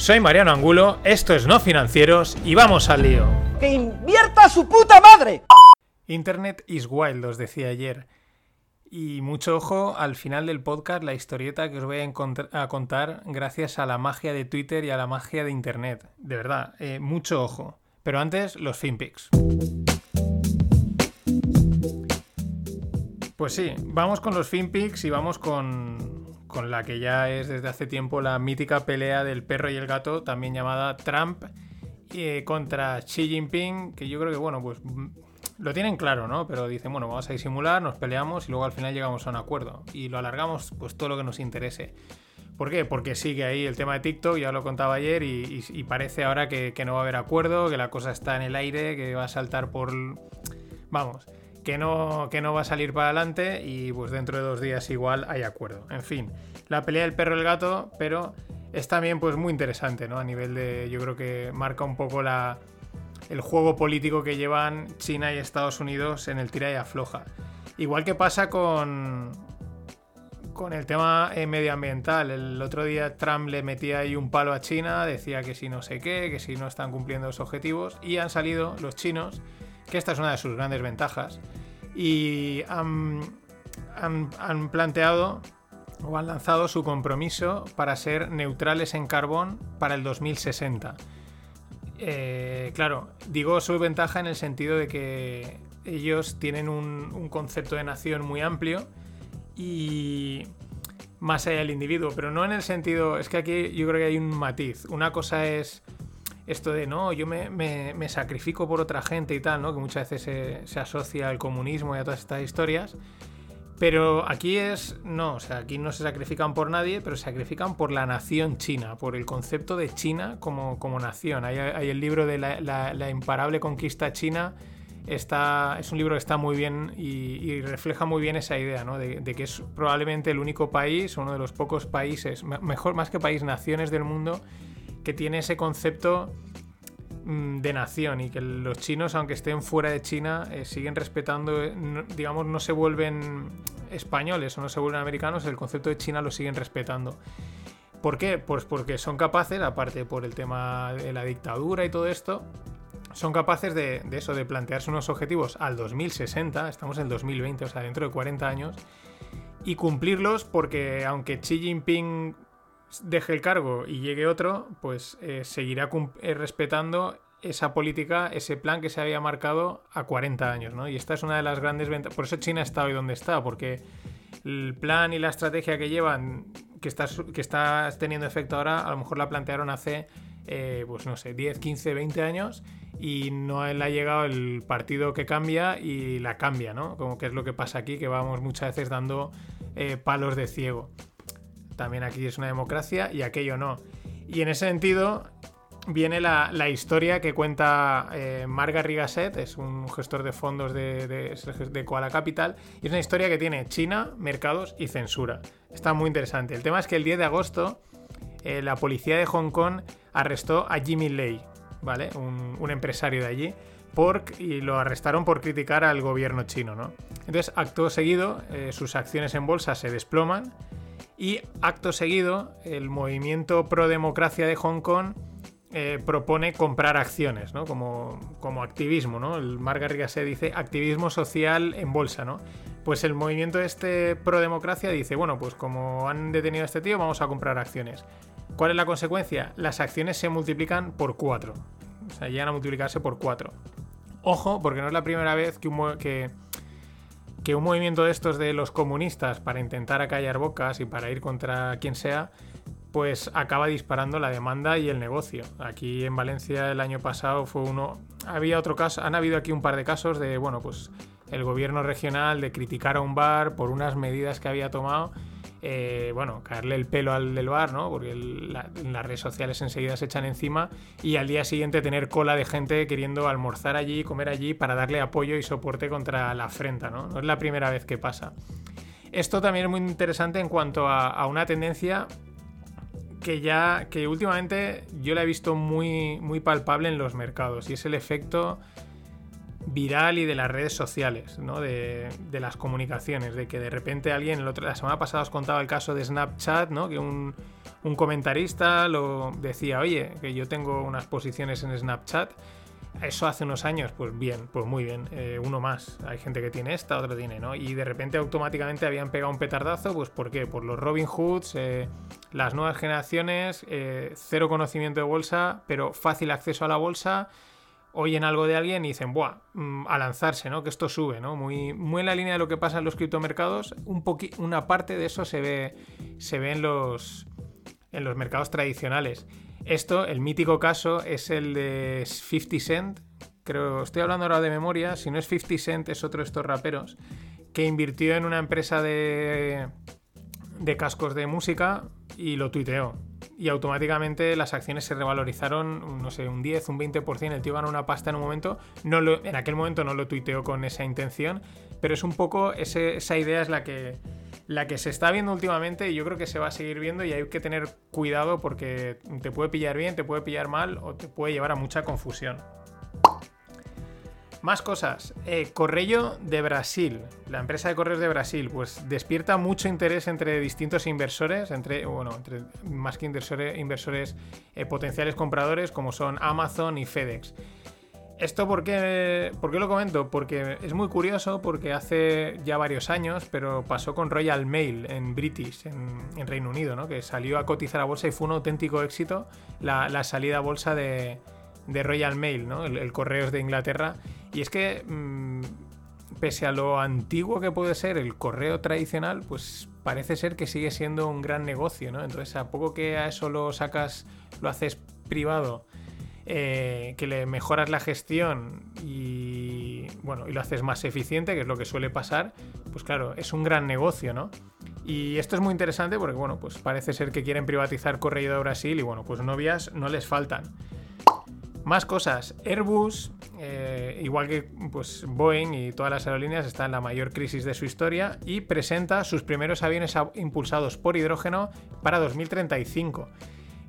Soy Mariano Angulo, esto es No Financieros y vamos al lío. ¡Que invierta su puta madre! Internet is wild, os decía ayer. Y mucho ojo al final del podcast, la historieta que os voy a, contar gracias a la magia de Twitter y a la magia de Internet. De verdad, eh, mucho ojo. Pero antes, los FinPix. Pues sí, vamos con los FinPix y vamos con, con la que ya es desde hace tiempo la mítica pelea del perro y el gato, también llamada Trump eh, contra Xi Jinping, que yo creo que, bueno, pues mm, lo tienen claro, ¿no? Pero dicen, bueno, vamos a disimular, nos peleamos y luego al final llegamos a un acuerdo. Y lo alargamos, pues todo lo que nos interese. ¿Por qué? Porque sigue ahí el tema de TikTok, ya lo contaba ayer, y, parece ahora que no va a haber acuerdo, que la cosa está en el aire, que va a saltar por... Vamos, que no, que no va a salir para adelante y pues dentro de dos días igual hay acuerdo. En fin, la pelea del perro y el gato, pero es también pues muy interesante, ¿no? A nivel de, yo creo que marca un poco la, el juego político que llevan China y Estados Unidos en el tira y afloja. Igual que pasa con, con el tema eh, medioambiental. El otro día Trump le metía ahí un palo a China, decía que si no sé qué, que si no están cumpliendo los objetivos, y han salido los chinos, que esta es una de sus grandes ventajas, y han, han- planteado o han lanzado su compromiso para ser neutrales en carbón para el 2060. Eh, claro, digo su ventaja en el sentido de que ellos tienen un, un concepto de nación muy amplio y más allá del individuo, pero no en el sentido, es que aquí yo creo que hay un matiz. Una cosa es esto de, no, yo me, me- sacrifico por otra gente y tal, ¿no? Que muchas veces se, asocia al comunismo y a todas estas historias. Pero aquí es, no, o sea, aquí no se sacrifican por nadie, pero se sacrifican por la nación china, por el concepto de China como, como nación. Hay, hay el libro de la, la- imparable conquista china, está, es un libro que está muy bien y, refleja muy bien esa idea, ¿no? De, de que es probablemente el único país, uno de los pocos países, me- mejor más que país, naciones del mundo, que tiene ese concepto mm, de nación y que los chinos, aunque estén fuera de China, eh, siguen respetando, eh, digamos, no se vuelven españoles o no se vuelven americanos, el concepto de China lo siguen respetando. ¿Por qué? Pues porque son capaces, aparte por el tema de la dictadura y todo esto, son capaces de, eso, de plantearse unos objetivos al 2060, estamos en el 2020, o sea, dentro de 40 años, y cumplirlos porque aunque Xi Jinping deje el cargo y llegue otro, pues eh, seguirá eh, respetando esa política, ese plan que se había marcado a 40 años, ¿no? Y esta es una de las grandes ventajas. Por eso China está hoy donde está, porque el plan y la estrategia que llevan, que está, teniendo efecto ahora, a lo mejor la plantearon hace, eh, pues no sé, 10, 15, 20 años y no le ha llegado el partido que cambia y la cambia, ¿no? Como que es lo que pasa aquí, que vamos muchas veces dando palos de ciego también aquí es una democracia y aquello no. Y en ese sentido viene la, historia que cuenta eh, Marc Garrigasset, es un gestor de fondos de, de, Koala Capital, y es una historia que tiene China, mercados y censura. Está muy interesante. El tema es que el 10 de agosto eh, la policía de Hong Kong arrestó a Jimmy Lei, ¿vale? Un, empresario de allí. Y lo arrestaron por criticar al gobierno chino, ¿no? Entonces, acto seguido, eh, sus acciones en bolsa se desploman y acto seguido, el movimiento pro democracia de Hong Kong eh, propone comprar acciones, ¿no? Como, como activismo, ¿no? El Marc Garrigasset dice activismo social en bolsa, ¿no? Pues el movimiento este pro democracia dice, bueno, pues como han detenido a este tío, vamos a comprar acciones. ¿Cuál es la consecuencia? Las acciones se multiplican por 4. O sea, llegan a multiplicarse por 4. Ojo, porque no es la primera vez que, que un movimiento de estos de los comunistas para intentar acallar bocas y para ir contra quien sea, pues acaba disparando la demanda y el negocio. Aquí en Valencia el año pasado fue uno. Había otro caso, han habido aquí un par de casos de, bueno, pues el gobierno regional de criticar a un bar por unas medidas que había tomado eh, bueno, caerle el pelo al del bar, ¿no? Porque las redes sociales enseguida se echan encima y al día siguiente tener cola de gente queriendo almorzar allí, comer allí para darle apoyo y soporte contra la afrenta, ¿no? No es la primera vez que pasa. Esto también es muy interesante en cuanto a, una tendencia que ya, que últimamente yo la he visto muy, muy palpable en los mercados y es el efecto viral y de las redes sociales, ¿no? de, las comunicaciones, de que de repente alguien, la semana pasada os contaba el caso de Snapchat, ¿no? que un, comentarista lo decía, oye, que yo tengo unas posiciones en Snapchat, eso hace unos años, pues bien, pues muy bien, eh, uno más, hay gente que tiene esta, otro tiene, ¿no? Y de repente automáticamente habían pegado un petardazo, pues ¿por qué? Por los Robin Hoods, eh, las nuevas generaciones, eh, cero conocimiento de bolsa, pero fácil acceso a la bolsa, oyen algo de alguien y dicen, ¡buah! Mm, a lanzarse, ¿no? Que esto sube, ¿no? Muy, muy en la línea de lo que pasa en los criptomercados. Un una parte de eso se ve, se ve en, los, en los mercados tradicionales. Esto, el mítico caso, es el de 50 Cent. Creo, estoy hablando ahora de memoria. Si no es 50 Cent, es otro de estos raperos. Que invirtió en una empresa de, de cascos de música y lo tuiteó y automáticamente las acciones se revalorizaron, no sé, un 10, un 20%. El tío ganó una pasta en un momento. No lo, en aquel momento no lo tuiteó con esa intención, pero es un poco esa idea es la que, la que se está viendo últimamente y yo creo que se va a seguir viendo y hay que tener cuidado porque te puede pillar bien, te puede pillar mal o te puede llevar a mucha confusión. Más cosas. Eh, de Brasil, la empresa de correos de Brasil, pues despierta mucho interés entre distintos inversores, entre, bueno, entre más que inversores, inversores eh, potenciales compradores como son Amazon y FedEx. ¿Esto por qué, por qué, lo comento? Porque es muy curioso, porque hace ya varios años, pero pasó con Royal Mail en British, en, Reino Unido, ¿no? que salió a cotizar a bolsa y fue un auténtico éxito la, salida a bolsa de, Royal Mail, ¿no? el correos de Inglaterra. Y es que, mm, pese a lo antiguo que puede ser el correo tradicional, pues parece ser que sigue siendo un gran negocio, ¿no? Entonces, a poco que a eso lo sacas, lo haces privado, eh, que le mejoras la gestión y, bueno, y lo haces más eficiente, que es lo que suele pasar, pues claro, es un gran negocio, ¿no? Y esto es muy interesante porque, bueno, pues parece ser que quieren privatizar Correo de Brasil y, bueno, pues novias no les faltan. Más cosas. Airbus, eh, igual que pues, Boeing y todas las aerolíneas, está en la mayor crisis de su historia y presenta sus primeros aviones impulsados por hidrógeno para 2035.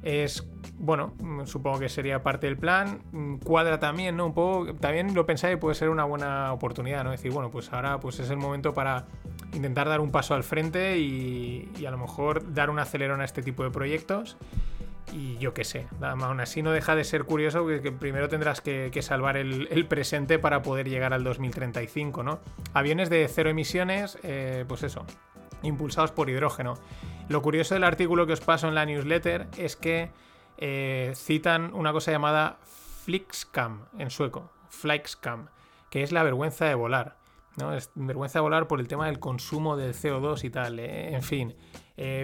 Es, bueno, supongo que sería parte del plan. Cuadra también, ¿no? Un poco, también lo pensáis, puede ser una buena oportunidad, ¿no? Decir, bueno, pues ahora pues es el momento para intentar dar un paso al frente y a lo mejor dar un acelerón a este tipo de proyectos y yo qué sé, aún así no deja de ser curioso que, primero tendrás que, salvar el, presente para poder llegar al 2035, ¿no? Aviones de cero emisiones, eh, pues eso, impulsados por hidrógeno. Lo curioso del artículo que os paso en la newsletter es que eh, citan una cosa llamada Flixcam en sueco, Flixcam, que es la vergüenza de volar. ¿no? Es vergüenza de volar por el tema del consumo del CO2 y tal. Eh, en fin,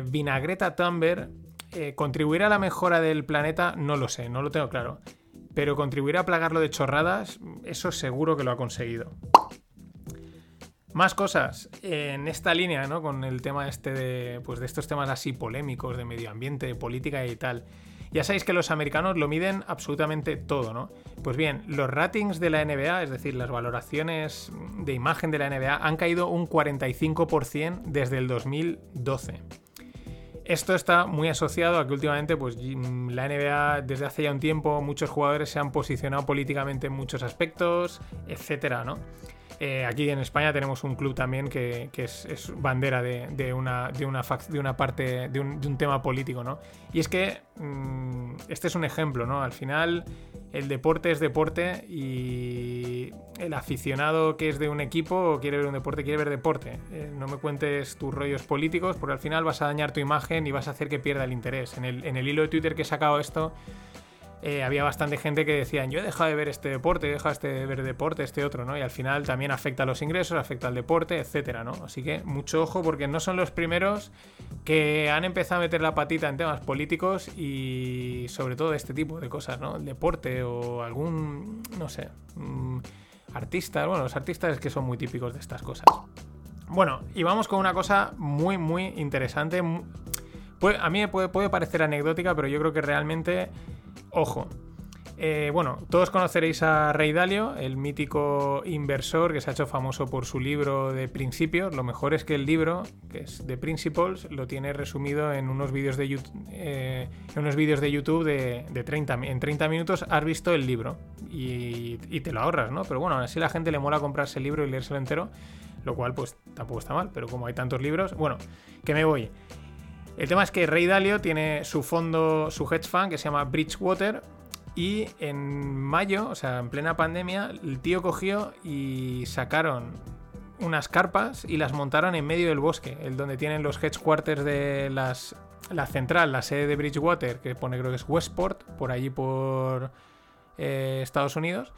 Vinagreta Thunberg eh, ¿Contribuir a la mejora del planeta? No lo sé, no lo tengo claro. Pero contribuir a plagarlo de chorradas, eso seguro que lo ha conseguido. Más cosas en esta línea, ¿no? Con el tema este de, pues de estos temas así polémicos de medio ambiente, de política y tal. Ya sabéis que los americanos lo miden absolutamente todo, ¿no? Pues bien, los ratings de la NBA, es decir, las valoraciones de imagen de la NBA, han caído un 45% desde el 2012. Esto está muy asociado a que últimamente pues, la NBA desde hace ya un tiempo muchos jugadores se han posicionado políticamente en muchos aspectos, etcétera, ¿no? Eh, aquí en España tenemos un club también que, es, bandera de, una, de, una, parte, de un, tema político, ¿no? Y es que mm, este es un ejemplo, ¿no? Al final el deporte es deporte y el aficionado que es de un equipo quiere ver un deporte, quiere ver deporte. Eh, no me cuentes tus rollos políticos porque al final vas a dañar tu imagen y vas a hacer que pierda el interés. En el, en el hilo de Twitter que he sacado esto eh, había bastante gente que decían, yo he dejado de ver este deporte, he dejado este de ver deporte, este otro, ¿no? Y al final también afecta a los ingresos, afecta al deporte, etcétera, ¿no? Así que mucho ojo porque no son los primeros que han empezado a meter la patita en temas políticos y sobre todo este tipo de cosas, ¿no? El deporte o algún, no sé, mm, artista, bueno, los artistas es que son muy típicos de estas cosas. Bueno, y vamos con una cosa muy, muy interesante. a mí me puede, puede parecer anecdótica, pero yo creo que realmente, ojo, eh, bueno, todos conoceréis a Rey Dalio, el mítico inversor que se ha hecho famoso por su libro de principios. Lo mejor es que el libro, que es de Principles, lo tiene resumido en unos vídeos de YouTube, eh, en unos vídeos de YouTube de, 30 En 30 minutos has visto el libro y, te lo ahorras, ¿no? Pero bueno, aún así la gente le mola comprarse el libro y leérselo entero, lo cual pues tampoco está mal, pero como hay tantos libros, bueno, que me voy. El tema es que Rey Dalio tiene su fondo, su hedge fund que se llama Bridgewater, y en mayo, o sea, en plena pandemia, el tío cogió y sacaron unas carpas y las montaron en medio del bosque, el donde tienen los headquarters de las, la central, la sede de Bridgewater, que pone creo que es Westport, por allí por eh, Estados Unidos.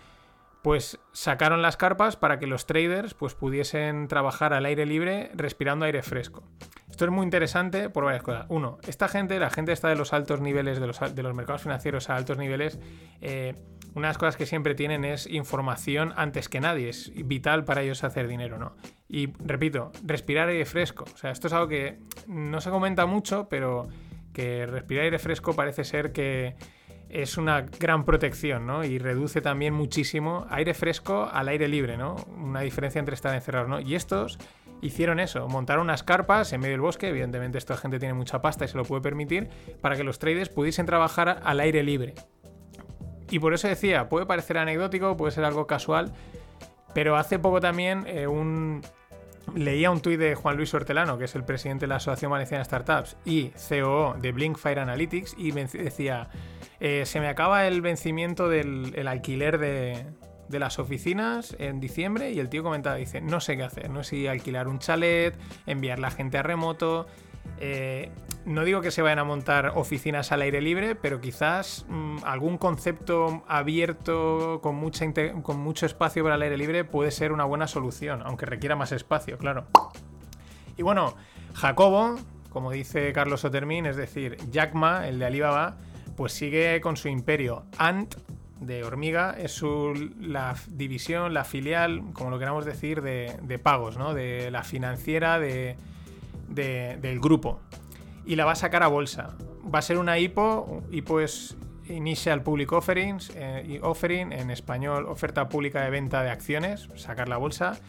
Pues sacaron las carpas para que los traders pues, pudiesen trabajar al aire libre respirando aire fresco. Esto es muy interesante por varias cosas. Uno, esta gente, la gente está de los altos niveles, de los, de los mercados financieros a altos niveles, eh, una de las cosas que siempre tienen es información antes que nadie. Es vital para ellos hacer dinero, ¿no? Y repito, respirar aire fresco. O sea, esto es algo que no se comenta mucho, pero que respirar aire fresco parece ser que es una gran protección, ¿no? Y reduce también muchísimo aire fresco al aire libre, ¿no? Una diferencia entre estar encerrados, ¿no? Y estos hicieron eso, montaron unas carpas en medio del bosque, evidentemente esta gente tiene mucha pasta y se lo puede permitir, para que los traders pudiesen trabajar al aire libre. Y por eso decía, puede parecer anecdótico, puede ser algo casual, pero hace poco también eh, un... Leía un tuit de Juan Luis Hortelano, que es el presidente de la Asociación Valenciana Startups y COO de Blinkfire Analytics, y decía, eh, se me acaba el vencimiento del alquiler de, de las oficinas en diciembre y el tío comentaba, dice, no sé qué hacer, no sé si alquilar un chalet, enviar la gente a remoto. Eh, no digo que se vayan a montar oficinas al aire libre, pero quizás mm, algún concepto abierto con, mucho espacio para el aire libre puede ser una buena solución, aunque requiera más espacio, claro. Y bueno, Jacobo, como dice Carlos Otermin, es decir, Jack Ma, el de Alibaba, pues sigue con su imperio. Ant de Hormiga es la división, la filial, como lo queramos decir, de, pagos, ¿no? De la financiera de, del grupo. Y la va a sacar a bolsa. Va a ser una IPO. IPO es Initial Public Offerings, eh, Offering, en español, oferta pública de venta de acciones, sacar la bolsa.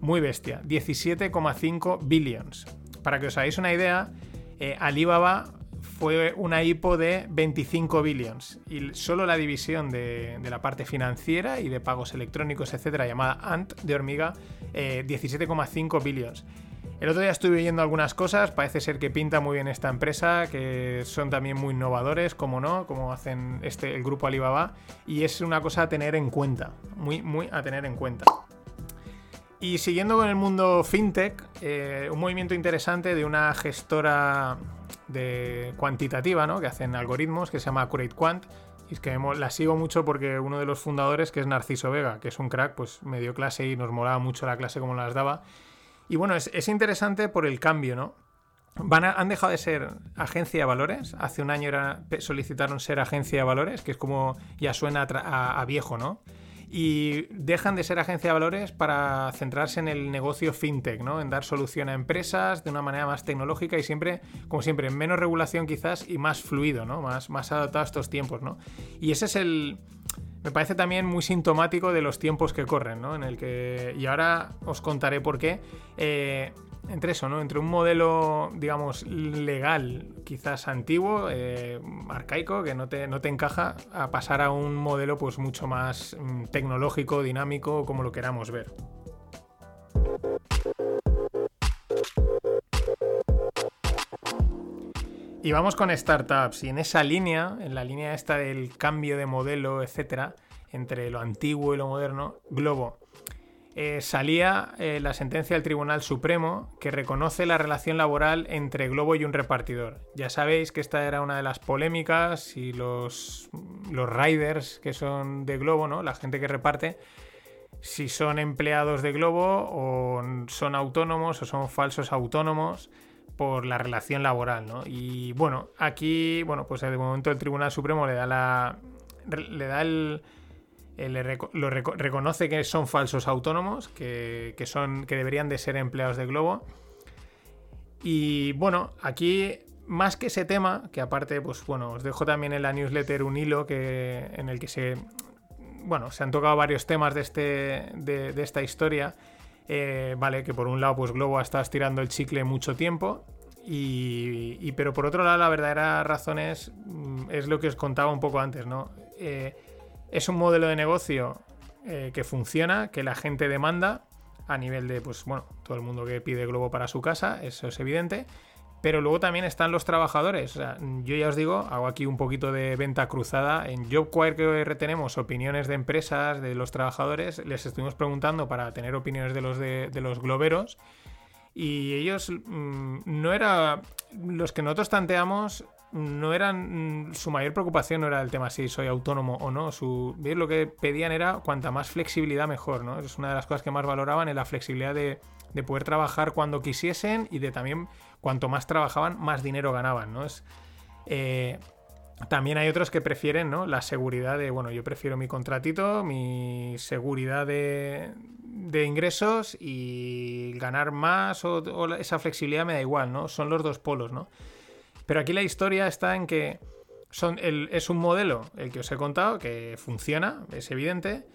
Muy bestia, 17,5 billions. Para que os hagáis una idea, eh, Alibaba fue una IPO de 25 billions y solo la división de, la parte financiera y de pagos electrónicos, etcétera, llamada Ant de hormiga, 17,5 eh, billions. El otro día estuve viendo algunas cosas, parece ser que pinta muy bien esta empresa, que son también muy innovadores, como no, como hacen este, el grupo Alibaba, y es una cosa a tener en cuenta, muy, muy a tener en cuenta. Y siguiendo con el mundo fintech, eh, un movimiento interesante de una gestora de cuantitativa, ¿no? Que hacen algoritmos, que se llama Accurate Quant. Y es que la sigo mucho porque uno de los fundadores, que es Narciso Vega, que es un crack, pues me dio clase y nos molaba mucho la clase como las daba. Y bueno, es, interesante por el cambio, ¿no? Van han dejado de ser agencia de valores. Hace un año solicitaron ser agencia de valores, que es como ya suena a viejo, ¿no? y dejan de ser agencia de valores para centrarse en el negocio fintech, ¿no? En dar solución a empresas de una manera más tecnológica y siempre, como siempre, en menos regulación quizás y más fluido, ¿no? Más, más adaptado a estos tiempos, ¿no? Y ese es el... Me parece también muy sintomático de los tiempos que corren, ¿no? En el que... Y ahora os contaré por qué. Eh, entre eso, ¿no? Entre un modelo, digamos, legal, quizás antiguo, eh, arcaico, que no te, no te, encaja, a pasar a un modelo pues mucho más mm, tecnológico, dinámico, como lo queramos ver. Y vamos con startups. Y en esa línea, en la línea esta del cambio de modelo, etcétera, entre lo antiguo y lo moderno, Globo eh, salía eh, la sentencia del Tribunal Supremo que reconoce la relación laboral entre Globo y un repartidor. Ya sabéis que esta era una de las polémicas y los, los riders que son de Globo, ¿no? la gente que reparte, si son empleados de Globo o son autónomos o son falsos autónomos por la relación laboral, ¿no? Y bueno, aquí, bueno, pues de momento el Tribunal Supremo le da la. le da el lo reconoce que son falsos autónomos, que, son, que deberían de ser empleados de Globo. Y bueno, aquí más que ese tema, que aparte, pues bueno, os dejo también en la newsletter un hilo que, en el que se, bueno, se han tocado varios temas de, este, de, esta historia. Eh, vale, que por un lado, pues Globo estado estirando el chicle mucho tiempo. Y, pero por otro lado, la verdadera razón es, mm, es lo que os contaba un poco antes, ¿no? Eh, es un modelo de negocio eh, que funciona, que la gente demanda a nivel de, pues bueno, todo el mundo que pide Globo para su casa, eso es evidente. Pero luego también están los trabajadores. yo ya os digo, hago aquí un poquito de venta cruzada. En JobQuire que tenemos opiniones de empresas, de los trabajadores. Les estuvimos preguntando para tener opiniones de los, de, los globeros. Y ellos mm, no era. Los que nosotros tanteamos no eran. Mm, su mayor preocupación no era el tema si soy autónomo o no. Su, lo que pedían era cuanta más flexibilidad mejor, ¿no? Es una de las cosas que más valoraban en la flexibilidad de, de poder trabajar cuando quisiesen y de también cuanto más trabajaban, más dinero ganaban, ¿no? Es, eh, también hay otros que prefieren, ¿no? La seguridad de, bueno, yo prefiero mi contratito, mi seguridad de, de ingresos y ganar más o, esa flexibilidad me da igual, ¿no? Son los dos polos, ¿no? Pero aquí la historia está en que son es un modelo, el que os he contado, que funciona, es evidente,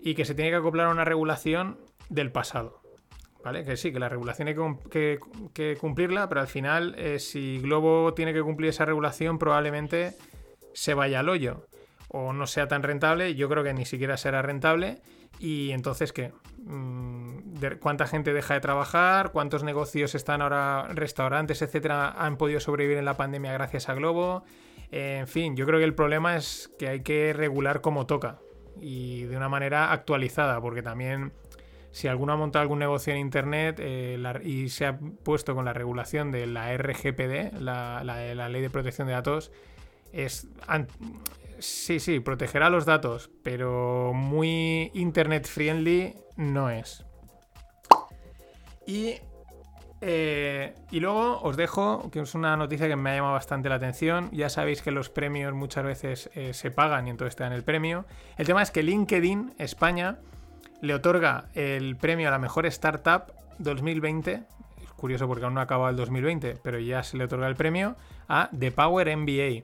y que se tiene que acoplar a una regulación del pasado. Que sí, que la regulación hay que, cumplirla, pero al final, eh, si Globo tiene que cumplir esa regulación, probablemente se vaya al hoyo. O no sea tan rentable, yo creo que ni siquiera será rentable. Y entonces, ¿qué? Mm, ¿Cuánta gente deja de trabajar? ¿Cuántos negocios están ahora, restaurantes, etcétera, han podido sobrevivir en la pandemia gracias a Globo? Eh, en fin, yo creo que el problema es que hay que regular como toca y de una manera actualizada, porque también si alguno ha montado algún negocio en Internet eh, y se ha puesto con la regulación de la RGPD, la, Ley de Protección de Datos, es... Sí, sí, protegerá los datos, pero muy Internet friendly no es. Y eh, y luego os dejo, que es una noticia que me ha llamado bastante la atención. Ya sabéis que los premios muchas veces eh, se pagan y entonces te dan el premio. El tema es que LinkedIn España le otorga el premio a la mejor startup 2020. Es curioso porque aún no ha acabado el 2020, pero ya se le otorga el premio a The Power MBA.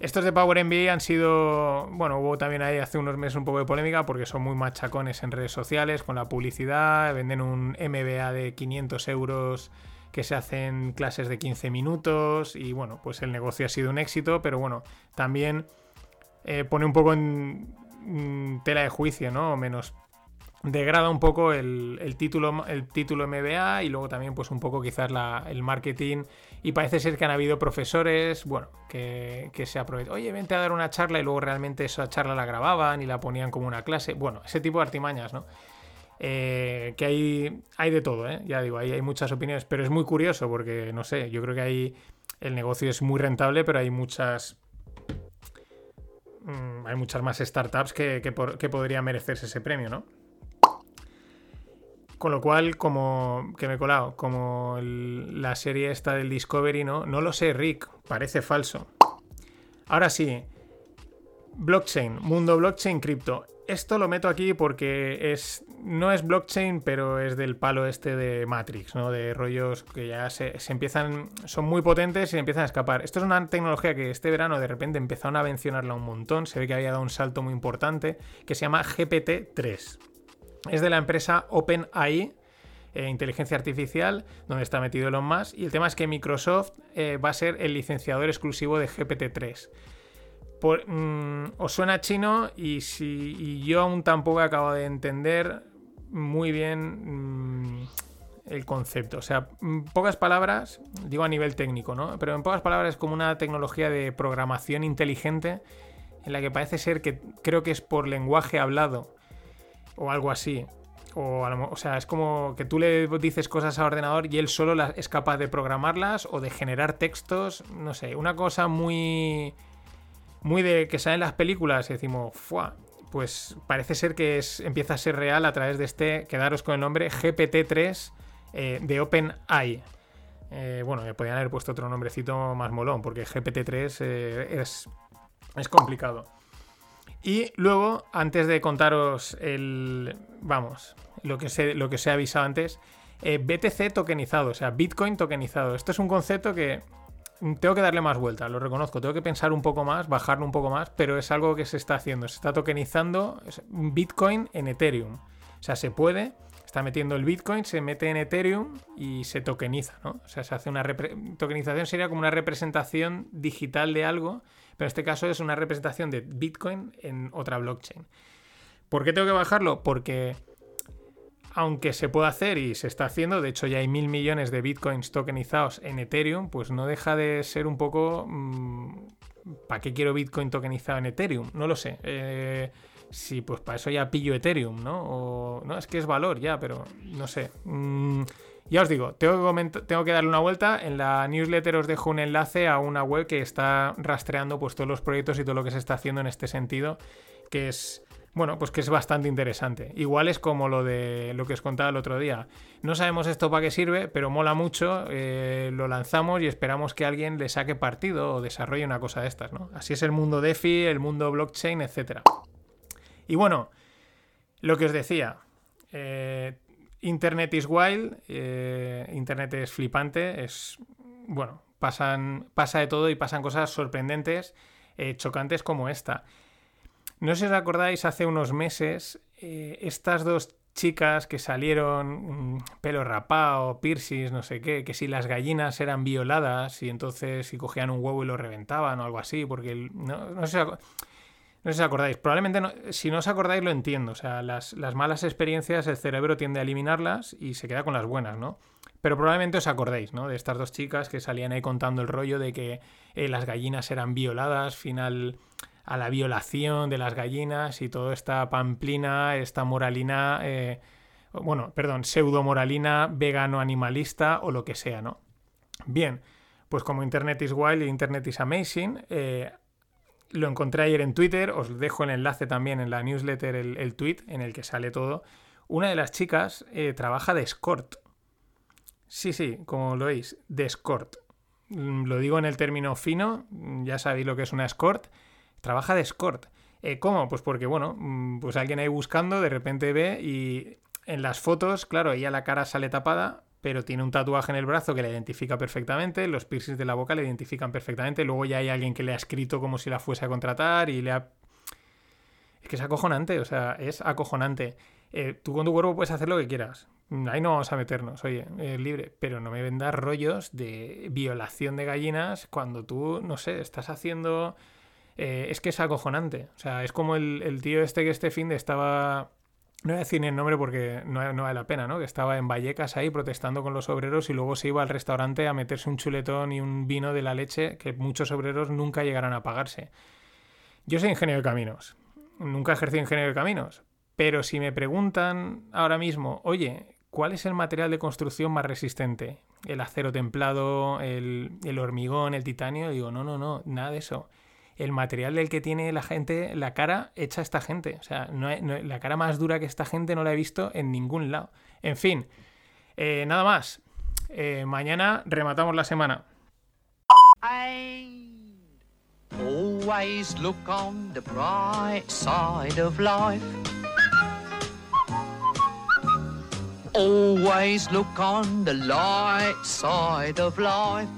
Estos de Power MBA han sido, bueno, hubo también ahí hace unos meses un poco de polémica porque son muy machacones en redes sociales con la publicidad, venden un MBA de 500 euros que se hacen clases de 15 minutos y bueno, pues el negocio ha sido un éxito, pero bueno, también eh, pone un poco en mm, tela de juicio, ¿no? Menos degrada un poco el, título, el título MBA y luego también pues un poco quizás el marketing y parece ser que han habido profesores, bueno, que, se aprovechan, oye, vente a dar una charla y luego realmente esa charla la grababan y la ponían como una clase, bueno, ese tipo de artimañas, ¿no? Eh, que hay, hay de todo, ¿eh? ya digo, hay, muchas opiniones, pero es muy curioso porque, no sé, yo creo que ahí el negocio es muy rentable, pero hay muchas mm, hay muchas más startups que, que podrían merecerse ese premio, ¿no? Con lo cual, como que me he colado, como la serie esta del Discovery, ¿no? No lo sé, Rick, parece falso. Ahora sí, blockchain, mundo blockchain, cripto. Esto lo meto aquí porque es no es blockchain, pero es del palo este de Matrix, ¿no? De rollos que ya se, empiezan, son muy potentes y empiezan a escapar. Esto es una tecnología que este verano de repente empezaron a mencionarla un montón, se ve que había dado un salto muy importante, que se llama GPT-3 es de la empresa OpenAI, eh, inteligencia artificial, donde está metido Elon Musk. Y el tema es que Microsoft eh, va a ser el licenciador exclusivo de GPT-3. Mm, os suena chino y, si, yo aún tampoco he acabado de entender muy bien mm, el concepto. O sea, en pocas palabras, digo a nivel técnico, ¿no? Pero en pocas palabras es como una tecnología de programación inteligente en la que parece ser que creo que es por lenguaje hablado o algo así. O, sea, es como que tú le dices cosas al ordenador y él solo es capaz de programarlas o de generar textos. No sé, una cosa muy. Muy de que salen las películas y decimos, ¡fua! Pues parece ser que es, empieza a ser real a través de este, quedaros con el nombre GPT-3 eh, de OpenAI. Eh, bueno, me podrían haber puesto otro nombrecito más molón, porque GPT-3 eh, es, es complicado. Y luego, antes de contaros el. Vamos, lo que, se, lo que os he avisado antes. eh, BTC tokenizado, o sea, Bitcoin tokenizado. Esto es un concepto que tengo que darle más vuelta, lo reconozco. Tengo que pensar un poco más, bajarlo un poco más, pero es algo que se está haciendo. Se está tokenizando Bitcoin en Ethereum. O sea, se puede, está metiendo el Bitcoin, se mete en Ethereum y se tokeniza, ¿no? O sea, se hace una tokenización sería como una representación digital de algo, pero este caso es una representación de Bitcoin en otra blockchain. ¿Por qué tengo que bajarlo? Porque aunque se puede hacer y se está haciendo, de hecho ya hay mil millones de bitcoins tokenizados en Ethereum, pues no deja de ser un poco... ¿Para qué quiero bitcoin tokenizado en Ethereum? No lo sé. Eh, sí, pues para eso ya pillo Ethereum, ¿no? O, no, es que es valor ya, pero no sé. Mm, ya os digo, tengo que, darle una vuelta. En la newsletter os dejo un enlace a una web que está rastreando pues, todos los proyectos y todo lo que se está haciendo en este sentido, que es bueno, pues que es bastante interesante. Igual es como lo de lo que os contaba el otro día. No sabemos esto para qué sirve, pero mola mucho. eh, lo lanzamos y esperamos que alguien le saque partido o desarrolle una cosa de estas, ¿no? Así es el mundo DeFi, el mundo blockchain, etcétera. Y bueno, lo que os decía. eh, Internet is wild. eh, Internet es flipante. Es. Bueno, pasan, pasa de todo y pasan cosas sorprendentes, eh, chocantes como esta. No sé si os acordáis, hace unos meses, eh, estas dos chicas que salieron mm, pelo rapado, piercings, no sé qué, que si las gallinas eran violadas y entonces si cogían un huevo y lo reventaban o algo así, porque no, no sé no sé si os acordáis. Probablemente no- si no os acordáis lo entiendo. O sea, las, las malas experiencias el cerebro tiende a eliminarlas y se queda con las buenas, ¿no? Pero probablemente os acordéis, ¿no? De estas dos chicas que salían ahí contando el rollo de que eh, las gallinas eran violadas, final a la violación de las gallinas y toda esta pamplina, esta moralina, eh, bueno, perdón, pseudo moralina vegano animalista o lo que sea, ¿no? Bien, pues como Internet is wild y Internet is amazing, eh, lo encontré ayer en Twitter, os dejo el enlace también en la newsletter, el, tweet en el que sale todo. Una de las chicas eh, trabaja de escort. Sí, sí, como lo veis, de escort. Mm, Lo digo en el término fino, mm, ya sabéis lo que es una escort. Trabaja de escort. Eh, ¿Cómo? Pues porque, bueno, mm, pues alguien ahí buscando de repente ve y en las fotos, claro, ella la cara sale tapada, pero tiene un tatuaje en el brazo que la identifica perfectamente, los piercings de la boca la identifican perfectamente, luego ya hay alguien que le ha escrito como si la fuese a contratar y le ha... Es que es acojonante, o sea, es acojonante. Eh, tú con tu cuerpo puedes hacer lo que quieras. Ahí no vamos a meternos, oye, es libre. Pero no me vendas rollos de violación de gallinas cuando tú, no sé, estás haciendo... eh, es que es acojonante. O sea, es como el tío este que este fin de estaba... No voy a decir ni el nombre porque no, no vale la pena, ¿no? Que estaba en Vallecas ahí protestando con los obreros y luego se iba al restaurante a meterse un chuletón y un vino de la leche que muchos obreros nunca llegarán a pagarse. Yo soy ingeniero de caminos. Nunca ejercí ingeniero de caminos. Pero si me preguntan ahora mismo, oye, ¿cuál es el material de construcción más resistente? ¿El acero templado, el, el hormigón, el titanio? Digo, no, no, no, nada de eso. El material del que tiene la gente, la cara hecha esta gente. O sea, no hay- no- la cara más dura que esta gente no la he visto en ningún lado. En fin, eh, nada más. Eh, mañana rematamos la semana. Always look on the bright side of life. Always look on the light side of life.